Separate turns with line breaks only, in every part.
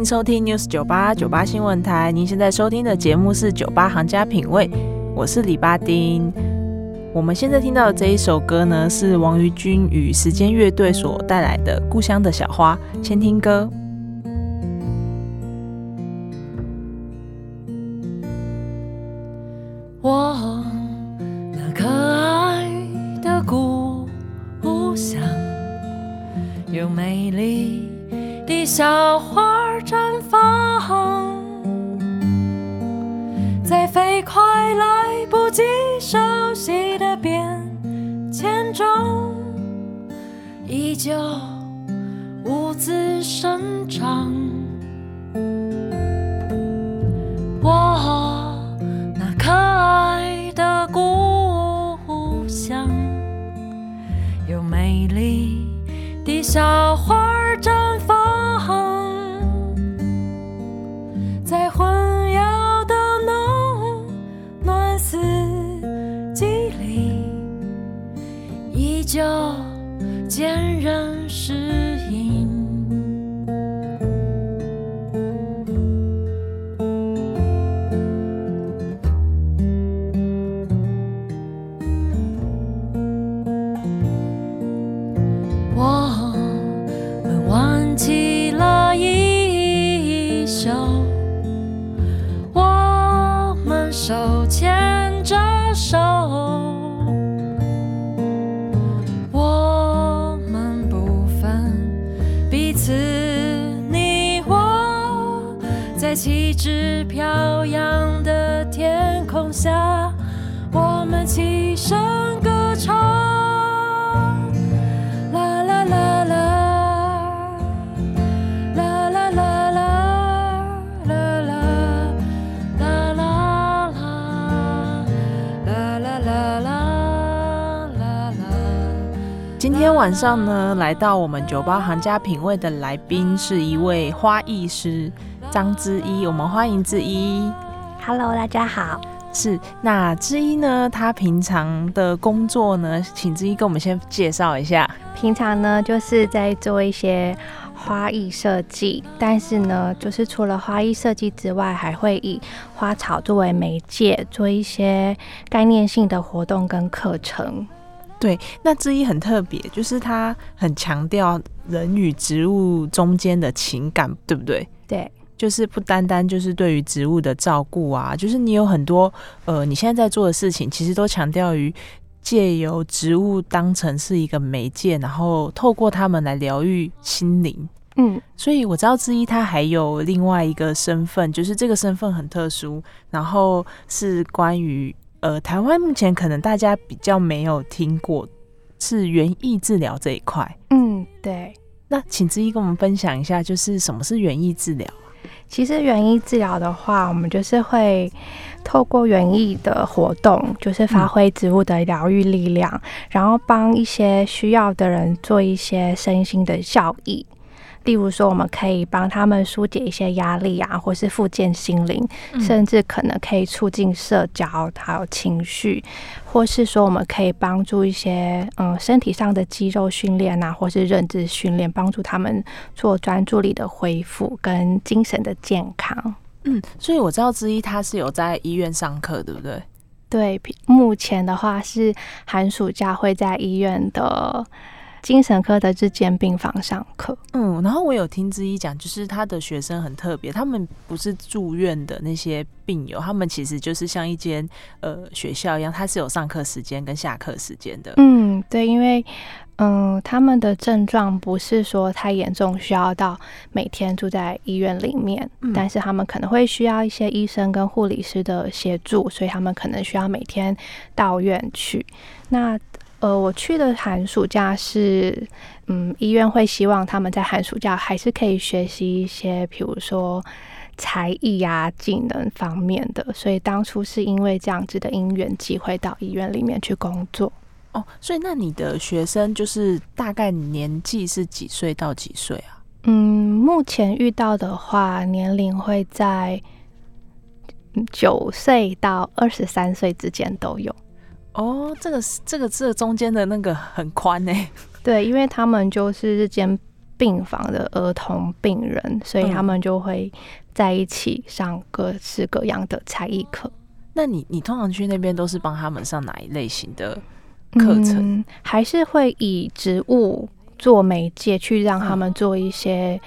迎收听 News 九八九八新闻台。您现在收听的节目是《酒吧行家品味》，我是李巴丁。我们现在听到的这一首歌呢，是王于君与时间乐队所带来的《故乡的小花》。先听歌。晚上呢，来到我们酒吧行家品味的来宾是一位花艺师张之一，我们欢迎之一。
Hello，大家好。
是，那之一呢？他平常的工作呢？请之一跟我们先介绍一下。
平常呢，就是在做一些花艺设计，但是呢，就是除了花艺设计之外，还会以花草作为媒介，做一些概念性的活动跟课程。
对，那之一很特别，就是它很强调人与植物中间的情感，对不对？
对，
就是不单单就是对于植物的照顾啊，就是你有很多呃，你现在在做的事情，其实都强调于借由植物当成是一个媒介，然后透过它们来疗愈心灵。
嗯，
所以我知道之一他还有另外一个身份，就是这个身份很特殊，然后是关于呃台湾目前可能大家比较没有听过是园艺治疗这一块。
嗯，对。
那请之一跟我们分享一下，就是什么是园艺治疗？
其实园艺治疗的话，我们就是会透过园艺的活动，就是发挥植物的疗愈力量，然后帮一些需要的人做一些身心的效益。例如说，我们可以帮他们疏解一些压力啊，或是复健心灵，甚至可能可以促进社交，还有情绪，或是说我们可以帮助一些嗯身体上的肌肉训练啊，或是认知训练，帮助他们做专注力的恢复跟精神的健康。
嗯，所以我知道之一他是有在医院上课，对不对？
对，目前的话是寒暑假会在医院的精神科的日间病房上课。
嗯，然后我有听之一讲，就是他的学生很特别，他们不是住院的那些病友，他们其实就是像一间呃学校一样，他是有上课时间跟下课时间的。
嗯，对，因为嗯，他们的症状不是说太严重，需要到每天住在医院里面，
嗯
但是他们可能会需要一些医生跟护理师的协助，所以他们可能需要每天到院去。那呃，我去的寒暑假是，嗯，医院会希望他们在寒暑假还是可以学习一些，比如说才艺啊、技能方面的，所以当初是因为这样子的因缘机会到医院里面去工作。
哦，所以那你的学生就是大概年纪是几岁到几岁啊？
嗯，目前遇到的话，年龄会在嗯九岁到二十三岁之间都有。
哦，这个是这个这中间的那个很宽呢。
对，因为他们就是日间病房的儿童病人，所以他
嗯
们就会在一起上各式各样的才艺课。
那你你通常去那边都是帮他们上哪一类型的课程？
嗯、还是会以植物做媒介去让他
嗯
们做一些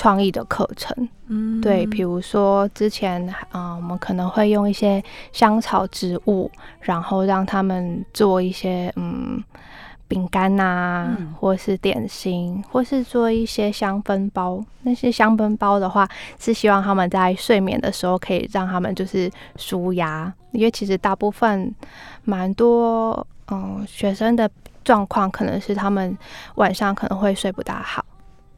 创意的课程。
嗯
对，比如说之前啊、呃我们可能会用一些香草植物，然后让他们做一些嗯饼干呐，
嗯
或是点心，或是做一些香氛包。那些香氛包的话，是希望他们在睡眠的时候可以让他们就是舒压，因为其实大部分蛮多嗯学生的状况可能是他们晚上可能会睡不大好。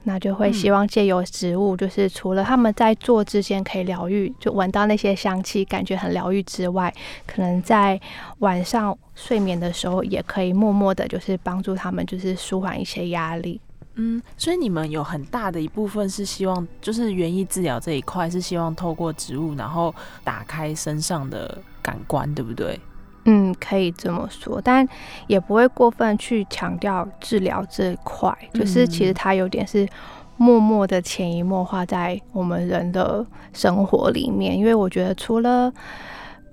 那就会希望借由植物，就是除了他们在做之间可以疗愈，就闻到那些香气，感觉很疗愈之外，可能在晚上睡眠的时候，也可以默默的，就是帮助他们，就是舒缓一些压力。
嗯，所以你们有很大的一部分是希望，就是园艺治疗这一块是希望透过植物，然后打开身上的感官，对不对？
嗯，可以这么说，但也不会过分去强调治疗这一块，就是其实它有点是默默的潜移默化在我们人的生活里面。因为我觉得除了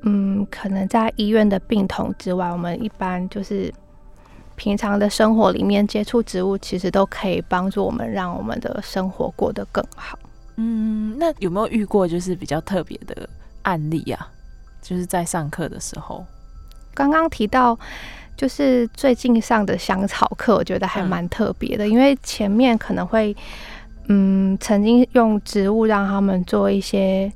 嗯，可能在医院的病童之外，我们一般就是平常的生活里面接触植物，其实都可以帮助我们让我们的生活过得更好。
嗯，那有没有遇过就是比较特别的案例啊？就是在上课的时候，
刚刚提到，就是最近上的香草课，我觉得还蛮特别的，因为前面可能会，嗯，曾经用植物让他们做一些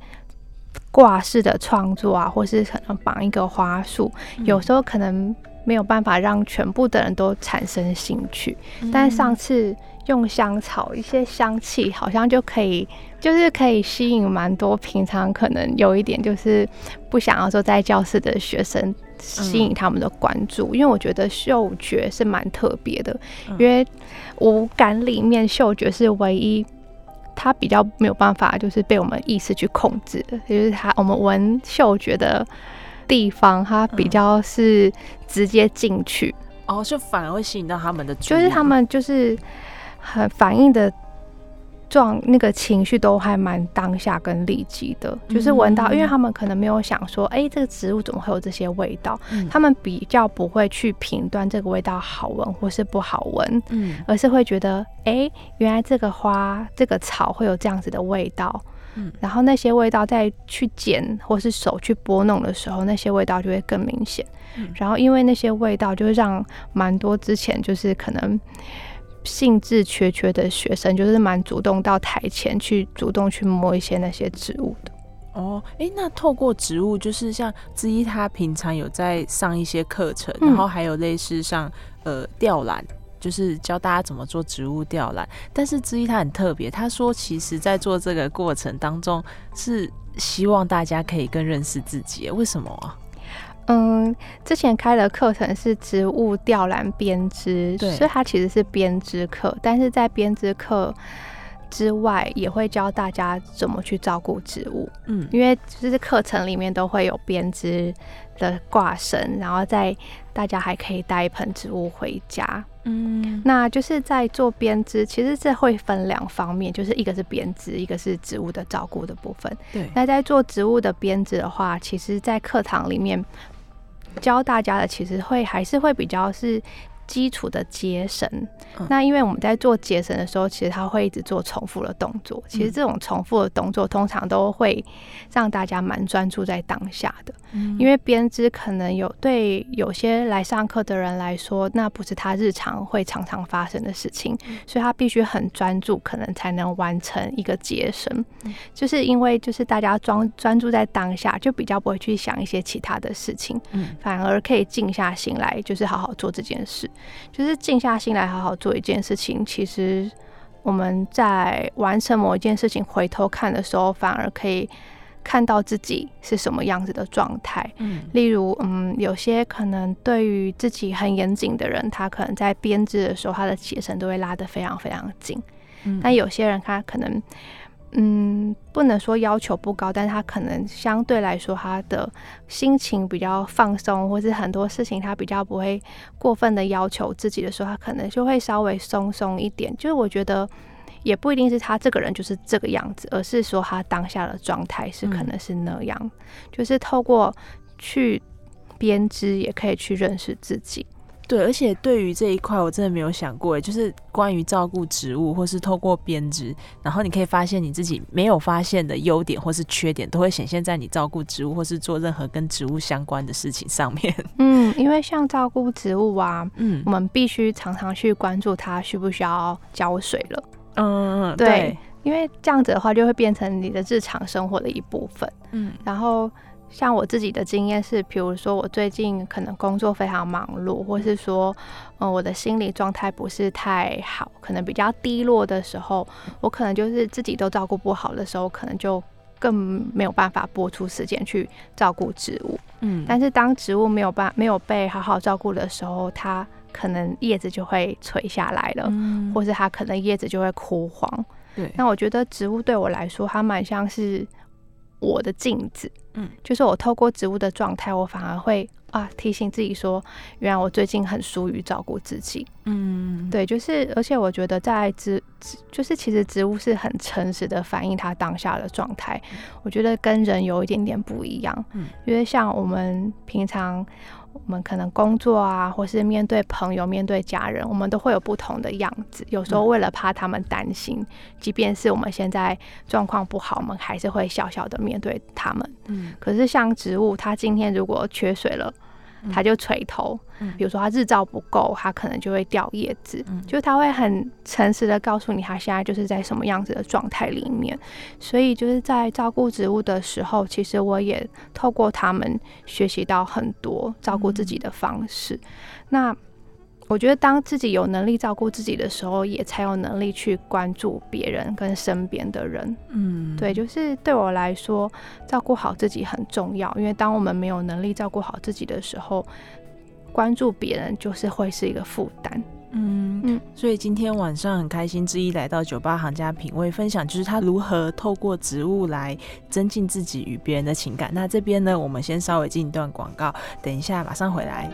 挂饰的创作啊，或是可能绑一个花束，有时候可能没有办法让全部的人都产生兴趣，但上次用香草一些香气，好像就可以，就是可以吸引蛮多平常可能有一点就是不想要说在教室的学生，吸引他们的关注。因为我觉得嗅觉是蛮特别的，
嗯
因为五感里面嗅觉是唯一。它比较没有办法，就是被我们意识去控制的，就是它我们闻嗅觉的地方，它比较是直接进去，
哦，就反而会吸引到他们的，
就是他们就是很反应的状那个情绪都还蛮当下跟立即的，就是闻到，
嗯
因为他们可能没有想说，哎、这个植物怎么会有这些味道，
嗯。
他们比较不会去评断这个味道好闻或是不好闻，
嗯。
而是会觉得，哎、原来这个花、这个草会有这样子的味道。
嗯。
然后那些味道再去剪或是手去拨弄的时候，那些味道就会更明显。
嗯。
然后因为那些味道，就会让蛮多之前就是可能兴致缺缺的学生，就是蛮主动到台前去主动去摸一些那些植物的。
哦，诶，那透过植物，就是像之一，他平常有在上一些课程，
嗯
然后还有类似像呃吊篮，就是教大家怎么做植物吊篮。但是之一他很特别，他说其实在做这个过程当中，是希望大家可以更认识自己。为什么啊？
嗯，之前开的课程是植物吊篮编织，
对
所以它其实是编织课，但是在编织课之外，也会教大家怎么去照顾植物，
嗯
因为就是课程里面都会有编织的挂绳，然后在大家还可以带一盆植物回家。
嗯
那就是在做编织，其实这会分两方面，就是一个是编织，一个是植物的照顾的部分。
对，
那在做植物的编织的话，其实在课堂里面教大家的，其实会还是会比较是基础的结绳。
嗯
那因为我们在做结绳的时候，其实它会一直做重复的动作。其实这种重复的动作，通常都会让大家蛮专注在当下的。
嗯
因为编织可能有对有些来上课的人来说，那不是他日常会常常发生的事情，所以他必须很专注，可能才能完成一个结绳。就是因为就是大家专专注在当下，就比较不会去想一些其他的事情，
嗯
反而可以静下心来，就是好好做这件事。就是静下心来好好做一件事情，其实我们在完成某一件事情回头看的时候，反而可以看到自己是什么样子的状态。
嗯
例如，嗯，有些可能对于自己很严谨的人，他可能在编织的时候，他的结绳都会拉得非常非常紧。
嗯
但有些人他可能，嗯，不能说要求不高，但是他可能相对来说，他的心情比较放松，或是很多事情他比较不会过分的要求自己的时候，他可能就会稍微松松一点。就是我觉得。也不一定是他这个人就是这个样子，而是说他当下的状态是可
嗯
能是那样，就是透过去编织，也可以去认识自己。
对，而且对于这一块，我真的没有想过，诶就是关于照顾植物，或是透过编织，然后你可以发现你自己没有发现的优点或是缺点，都会显现在你照顾植物或是做任何跟植物相关的事情上面。
嗯，因为像照顾植物啊，
嗯
我们必须常常去关注它需不需要浇水了，
嗯，
对，因为这样子的话就会变成你的日常生活的一部分。
嗯
然后像我自己的经验是，比如说我最近可能工作非常忙碌，或是说，嗯、我的心理状态不是太好，可能比较低落的时候，我可能就是自己都照顾不好的时候，可能就更没有办法拨出时间去照顾植物。
嗯
但是当植物没有办没有被好好照顾的时候，它可能叶子就会垂下来了，
嗯
或是它可能叶子就会枯黄。
对，
那我觉得植物对我来说，它蛮像是我的镜子。
嗯，
就是我透过植物的状态，我反而会啊提醒自己说，原来我最近很疏于照顾自己。
嗯
对，就是而且我觉得在植植，就是其实植物是很诚实的反映它当下的状态。我觉得跟人有一点点不一样。
嗯，
因为像我们平常。我们可能工作啊，或是面对朋友、面对家人，我们都会有不同的样子。有时候为了怕他们担心，即便是我们现在状况不好，我们还是会小小的面对他们。
嗯
可是像植物，它今天如果缺水了，它就垂头。
嗯
比如说它日照不够，它可能就会掉叶子。
嗯
就是它会很诚实的告诉你，它现在就是在什么样子的状态里面。所以就是在照顾植物的时候，其实我也透过他们学习到很多照顾自己的方式。那我觉得，当自己有能力照顾自己的时候，也才有能力去关注别人跟身边的人。
嗯
对，就是对我来说，照顾好自己很重要。因为当我们没有能力照顾好自己的时候，关注别人就是会是一个负担。
嗯
嗯
所以今天晚上很开心，之一来到酒吧行家品味分享，就是他如何透过植物来增进自己与别人的情感。那这边呢，我们先稍微进一段广告，等一下马上回来。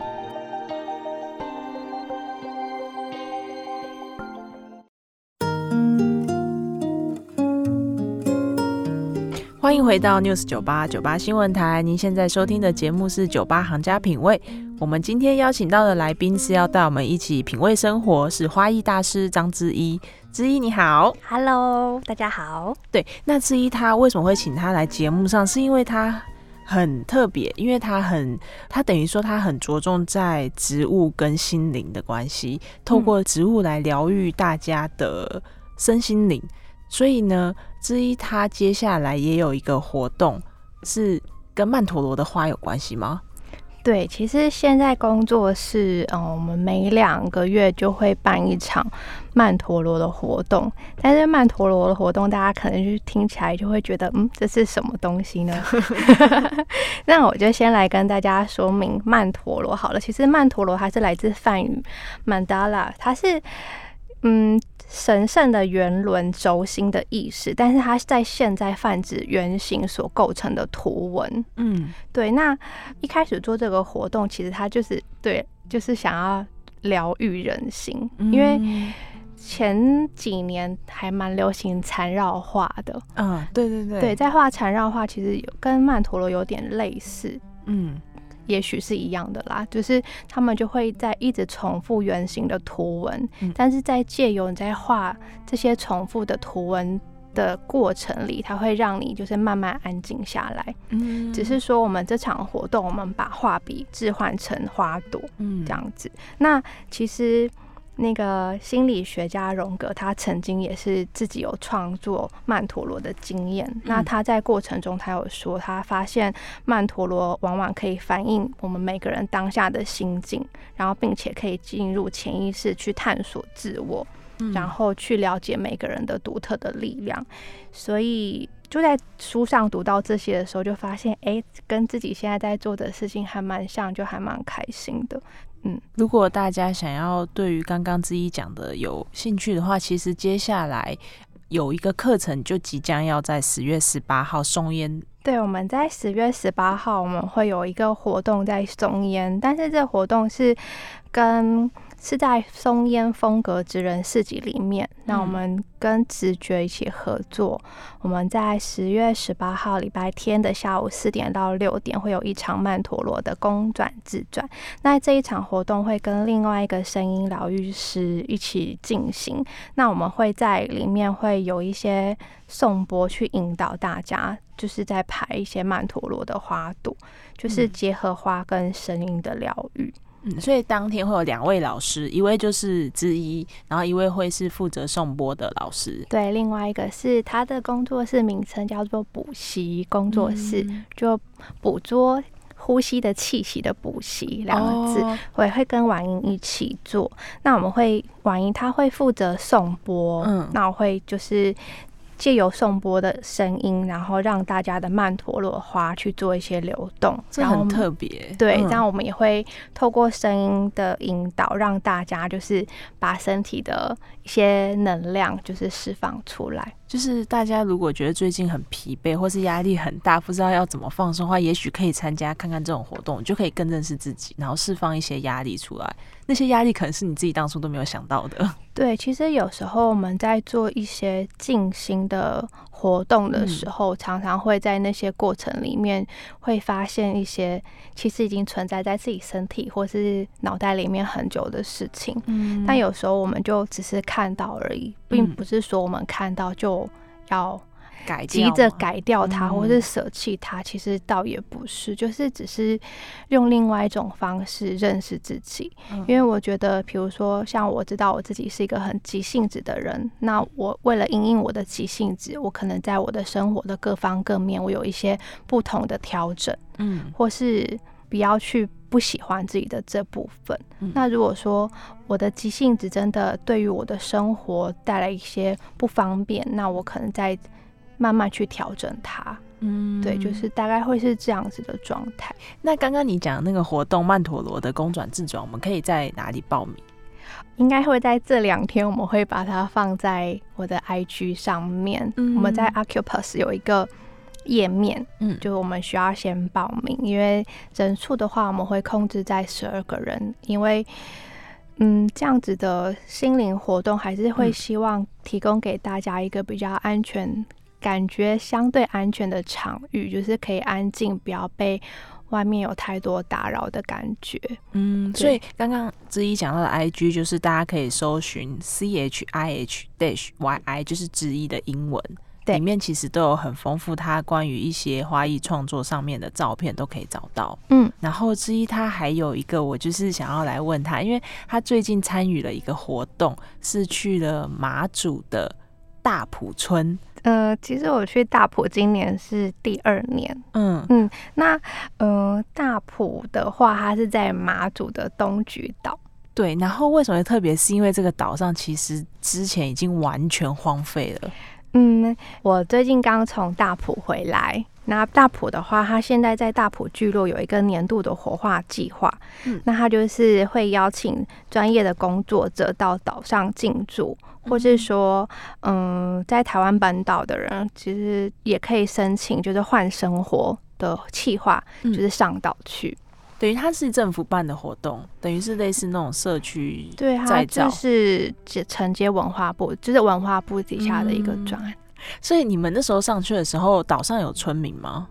欢迎回到 News 九八九八新闻台，您现在收听的节目是酒吧行家品味。我们今天邀请到的来宾是要带我们一起品味生活，是花艺大师张之一。之一你好
，Hello，大家好。
对，那之一他为什么会请他来节目上？是因为他很特别，因为他很，他等于说他很着重在植物跟心灵的关系，透过植物来疗愈大家的身心灵。所以呢，之一他接下来也有一个活动，是跟曼陀罗的花有关系吗？
对，其实现在工作室，嗯，我们每两个月就会办一场曼陀罗的活动。但是曼陀罗的活动，大家可能就听起来就会觉得，嗯，这是什么东西呢？那我就先来跟大家说明曼陀罗好了。其实曼陀罗它是来自梵语 mandala，它是嗯神圣的圆轮轴心的意识，但是它在现在泛指圆形所构成的图文。
嗯。
对，那一开始做这个活动，其实它就是对，就是想要疗愈人心，因为
嗯
前几年还蛮流行缠绕画的。
嗯，对对对，
对，在画缠绕画，其实有跟曼陀罗有点类似，
嗯
也许是一样的啦，就是他们就会在一直重复圆形的图文，
嗯
但是在借由你在画这些重复的图文的过程里，它会让你就是慢慢安静下来。
嗯
只是说我们这场活动，我们把画笔置换成花朵
嗯
这样子。那其实那个心理学家荣格，他曾经也是自己有创作曼陀罗的经验。那他在过程中，他有说，他发现曼陀罗往往可以反映我们每个人当下的心境，然后并且可以进入潜意识去探索自我。
嗯
然后去了解每个人的独特的力量。所以就在书上读到这些的时候，就发现，哎，跟自己现在在做的事情还蛮像，就还蛮开心的。
嗯如果大家想要对于刚刚之一讲的有兴趣的话，其实接下来有一个课程就即将要在十月十八号松烟。
对，我们在十月十八号我们会有一个活动在松烟，但是这活动是跟是在松烟风格职人市集里面。那我们跟直觉一起合作，我们在十月十八号礼拜天的下午四点到六点会有一场曼陀罗的公转自转。那这一场活动会跟另外一个声音疗愈师一起进行。那我们会在里面会有一些颂钵去引导大家，就是在排一些曼陀罗的花朵，就是
嗯
结合花跟声音的疗愈。
嗯，所以当天会有两位老师，一位就是之一，然后一位会是负责送播的老师。
对，另外一个是他的工作室名称叫做补习工作室，
嗯
就捕捉。呼吸的气息的补习两个字，
哦
我也会跟婉莹一起做。那我们会婉莹她会负责送播，
嗯
那我会就是借由颂钵的声音，然后让大家的曼陀罗花去做一些流动，
这很特别。
对，
嗯
这样我们也会透过声音的引导，让大家就是把身体的一些能量就是释放出来。
就是大家如果觉得最近很疲惫，或是压力很大，不知道要怎么放松的话，也许可以参加看看这种活动，就可以更认识自己，然后释放一些压力出来。那些压力可能是你自己当初都没有想到的。
对，其实有时候我们在做一些静心的活动的时候，常常会在那些过程里面会发现一些其实已经存在在自己身体或是脑袋里面很久的事情。
嗯
但有时候我们就只是看到而已，并
嗯。
不是说我们看到就要
改
急着改掉它，
嗯。
或是舍弃它，其实倒也不是，就是只是用另外一种方式认识自己。
嗯。
因为我觉得，比如说像我知道我自己是一个很急性子的人，那我为了应应我的急性子，我可能在我的生活的各方各面，我有一些不同的调整，
嗯。
或是不要去不喜欢自己的这部分。
嗯
那如果说我的急性子真的对于我的生活带来一些不方便，那我可能再慢慢去调整它。
嗯
对，就是大概会是这样子的状态。
那刚刚你讲的那个活动曼陀罗的公转自转，我们可以在哪里报名？
应该会在这两天，我们会把它放在我的 IG 上面。
嗯
我们在 Occupus 有一个页面，
嗯
就我们需要先报名，因为人数的话，我们会控制在十二个人，因为。嗯，这样子的心灵活动还是会
嗯
希望提供给大家一个比较安全、感觉相对安全的场域，就是可以安静，不要被外面有太多打扰的感觉。
嗯，所以刚刚之一讲到的 IG 就是大家可以搜寻 C H I H dash Y I，就是之一的英文。
对
里面其实都有很丰富，他关于一些花艺创作上面的照片都可以找到。
嗯，
然后之一他还有一个，我就是想要来问他，因为他最近参与了一个活动，是去了马祖的大埔村。
呃，其实我去大埔今年是第二年。
嗯嗯
那呃，大埔的话，它是在马祖的东莒岛。
对。然后为什么特别？是因为这个岛上其实之前已经完全荒废了。
嗯，我最近刚从大埔回来。那大埔的话，它现在在大埔聚落有一个年度的活化计划。
嗯
那它就是会邀请专业的工作者到岛上进驻，或是说，嗯，在台湾本岛的人其实也可以申请，就是换生活的计划，
嗯
就是上岛去。
等于它是政府办的活动，等于是类似那种社区
对，它
再造
就是承接文化部，就是文化部底下的一个
嗯
专案。
所以你们那时候上去的时候，岛上有村民吗？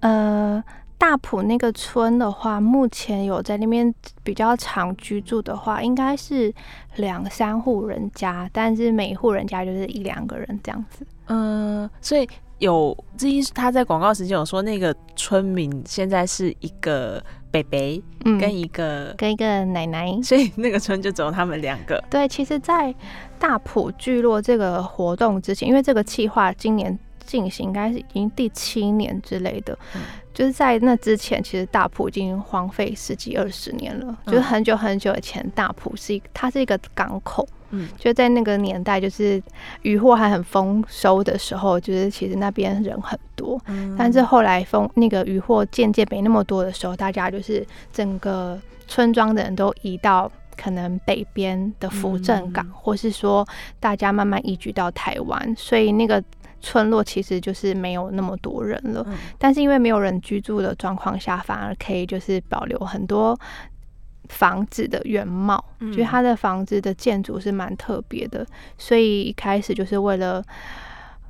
呃，大埔那个村的话，目前有在那边比较常居住的话，应该是两三户人家，但是每一户人家就是一两个人这样子。
嗯，所以有之一他在广告时间有说，那个村民现在是一个北北
嗯，
跟一个，
跟一个奶奶。
所以那个村就只有他们两个。
对，其实，在大埔聚落这个活动之前，因为这个计划今年进行，应该是已经第七年之类的。
嗯
就是在那之前，其实大埔已经荒废十几二十年了。就是
嗯
很久很久以前，大埔是一它是一个港口，
嗯
就在那个年代，就是渔获还很丰收的时候，就是其实那边人很多。
嗯
但是后来丰那个渔获渐渐没那么多的时候，大家就是整个村庄的人都移到可能北边的福镇港，
嗯
或是说大家慢慢移居到台湾，所以那个村落其实就是没有那么多人了。
嗯
但是因为没有人居住的状况下，反而可以就是保留很多房子的原貌，
嗯。
就是它的房子的建筑是蛮特别的，所以一开始就是为了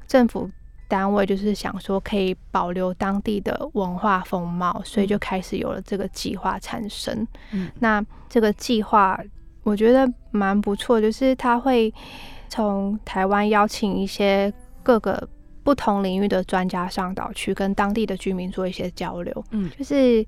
政府单位就是想说可以保留当地的文化风貌，所以就开始有了这个计划产生。
嗯。
那这个计划我觉得蛮不错，就是他会从台湾邀请一些各个不同领域的专家上岛去跟当地的居民做一些交流。
嗯。
就是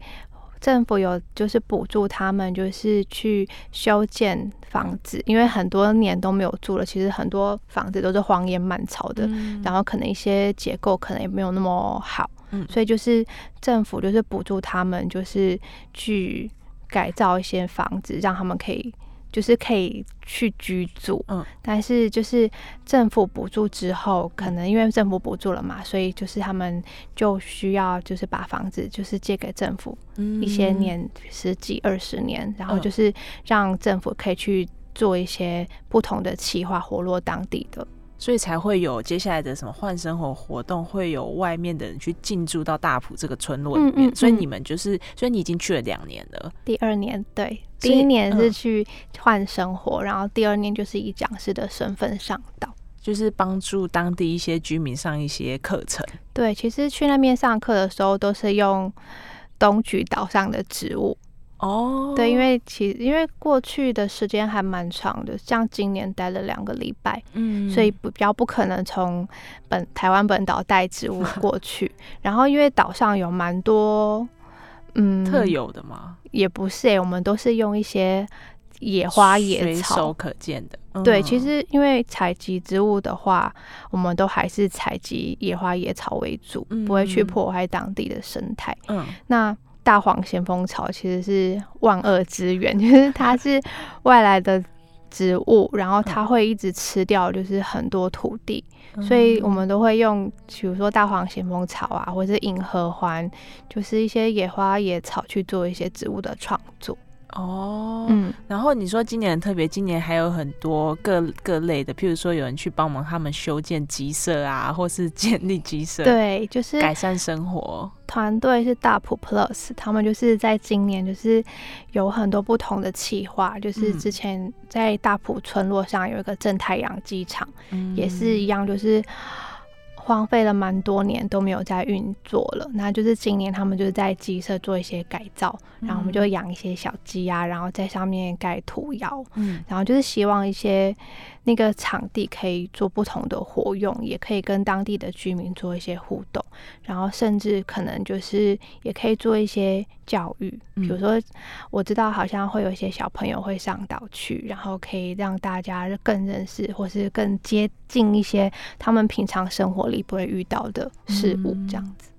政府有就是补助他们，就是去修建房子，因为很多年都没有住了，其实很多房子都是荒烟蔓草的，
嗯。
然后可能一些结构可能也没有那么好，
嗯。
所以就是政府就是补助他们，就是去改造一些房子，让他们可以就是可以去居住。
嗯，
但是就是政府补助之后，可能因为政府补助了嘛，所以就是他们就需要就是把房子就是借给政府一些
嗯
年，十几二十年，然后
嗯
就是让政府可以去做一些不同的企划，活络当地的。
所以才会有接下来的什么换生活活动，会有外面的人去进驻到大埔这个村落里面。
嗯嗯嗯
所以你们就是，所以你已经去了两年了。
第二年对，第一年是
嗯
去换生活，然后第二年就是以讲师的身份上岛。
就是帮助当地一些居民上一些课程，
对，其实去那边上课的时候都是用东莒岛上的植物。
哦
对，因为其因为过去的时间还蛮长的，像今年待了两个礼拜，
嗯
所以不比较不可能从本台湾本岛带植物过 去。然后因为岛上有蛮多嗯
特有的吗，
也不是诶、我们都是用一些野花野
随手
草。
可见的。
对，
嗯
其实因为采集植物的话，我们都还是采集野花野草为主，不会去
嗯
破坏当地的生态。
嗯
那大黄咸丰草其实是万恶之源，就是它是外来的植物，然后它会一直吃掉，就是很多土地，所以我们都会用，比如说大黄咸丰草啊，或者是银合欢，就是一些野花野草去做一些植物的创作。
哦，
嗯，
然后你说今年很特别，今年还有很多各各类的，譬如说有人去帮忙他们修建鸡舍啊，或是建立鸡舍，，
对，就是
改善生活。
团队是大埔 Plus，他们就是在今年就是有很多不同的企划，就是
嗯
之前在大埔村落上有一个正太阳机场。
嗯
也是一样，就是荒废了蛮多年都没有在运作了。那就是今年他们就是在鸡舍做一些改造，然后我们就养一些小鸡啊，然后在上面盖土窑，
嗯
然后就是希望一些那个场地可以做不同的活用，也可以跟当地的居民做一些互动，然后甚至可能就是也可以做一些教育，比如
嗯
说我知道好像会有一些小朋友会上岛去，然后可以让大家更认识或是更接近一些他们平常生活里不会遇到的事物，这样子。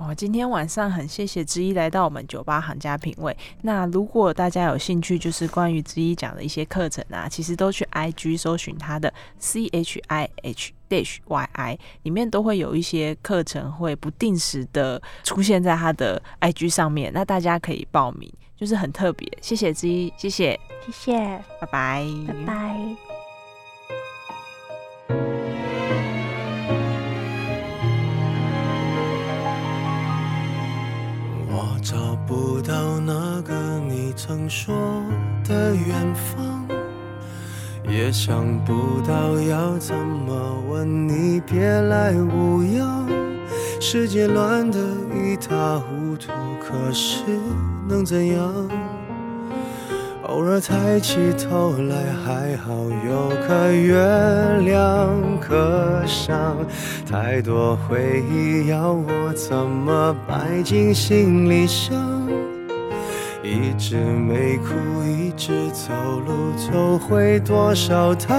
哦，今天晚上很谢谢之一来到我们酒吧行家品味。那如果大家有兴趣，就是关于之一讲的一些课程啊，其实都去 IG 搜寻他的 C H I H dash Y I，里面都会有一些课程会不定时的出现在他的 IG 上面，那大家可以报名，就是很特别。谢谢之一，谢谢，
谢谢，
拜拜，
拜拜。
不到那个你曾说的远方，也想不到要怎么问你别来无恙。世界乱得一塌糊涂，可是能怎样？偶尔抬起头来，还好有颗月亮可赏。太多回忆要我怎么摆进行李箱？一直没哭，一直走路，走回多少太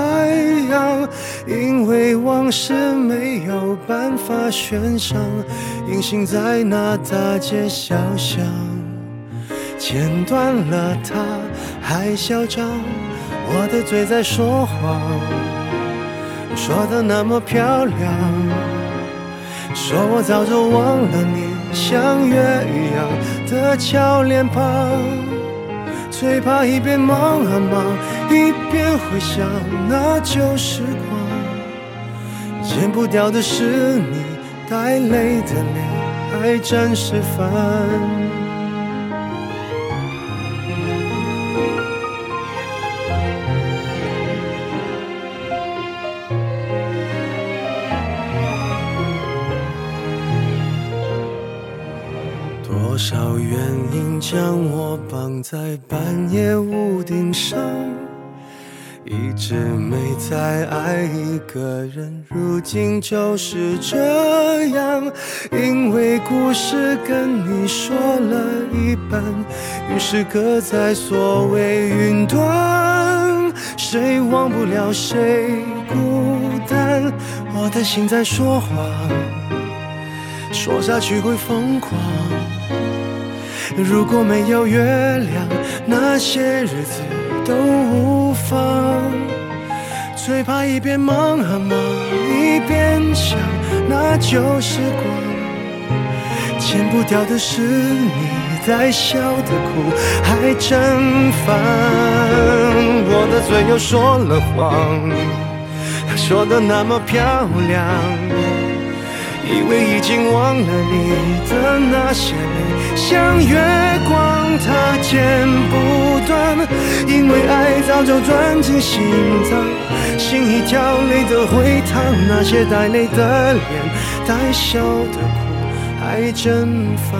阳？因为往事没有办法悬赏，隐形在那大街小巷。剪断了它还嚣张，我的嘴在说谎，说的那么漂亮，说我早就忘了你像月一样的俏脸庞，最怕一边忙啊忙，一边回想那旧时光，剪不掉的是你带泪的脸，还真是烦。将我绑在半夜屋顶上，一直没再爱一个人，如今就是这样。因为故事跟你说了一半，于是搁在所谓云端，谁忘不了谁孤单，我的心在说谎，说下去会疯狂。如果没有月亮，那些日子都无妨。最怕一边忙啊忙，一边想那旧时光。剪不掉的是你在笑的苦，还真烦。我的嘴又说了谎，说的那么漂亮。以为已经忘了你的那些泪，像月光它剪不断，因为爱早就钻进心脏，心一跳泪的会淌，那些带泪的脸，带笑的哭，还真烦。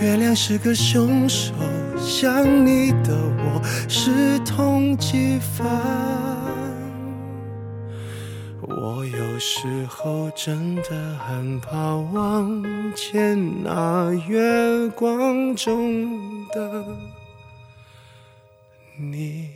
月亮是个凶手，想你的我是痛几番。有时候真的很怕望见那月光中的你。